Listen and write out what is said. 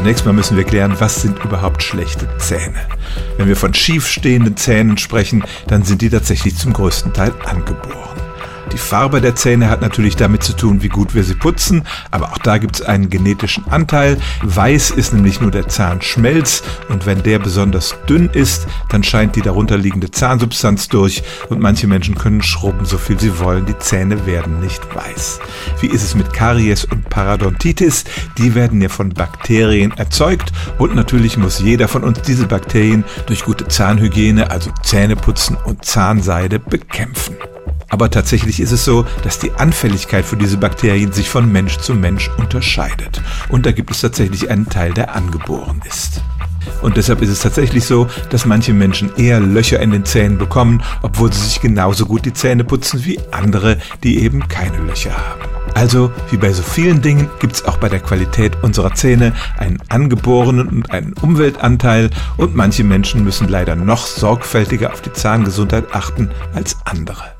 Zunächst mal müssen wir klären, was sind überhaupt schlechte Zähne. Wenn wir von schief stehenden Zähnen sprechen, dann sind die tatsächlich zum größten Teil angeboren. Farbe der Zähne hat natürlich damit zu tun, wie gut wir sie putzen, aber auch da gibt es einen genetischen Anteil. Weiß ist nämlich nur der Zahnschmelz und wenn der besonders dünn ist, dann scheint die darunterliegende Zahnsubstanz durch und manche Menschen können schrubben, so viel sie wollen, die Zähne werden nicht weiß. Wie ist es mit Karies und Parodontitis? Die werden ja von Bakterien erzeugt und natürlich muss jeder von uns diese Bakterien durch gute Zahnhygiene, also Zähneputzen und Zahnseide bekämpfen. Aber tatsächlich ist es so, dass die Anfälligkeit für diese Bakterien sich von Mensch zu Mensch unterscheidet. Und da gibt es tatsächlich einen Teil, der angeboren ist. Und deshalb ist es tatsächlich so, dass manche Menschen eher Löcher in den Zähnen bekommen, obwohl sie sich genauso gut die Zähne putzen wie andere, die eben keine Löcher haben. Also, wie bei so vielen Dingen, gibt es auch bei der Qualität unserer Zähne einen angeborenen und einen Umweltanteil und manche Menschen müssen leider noch sorgfältiger auf die Zahngesundheit achten als andere.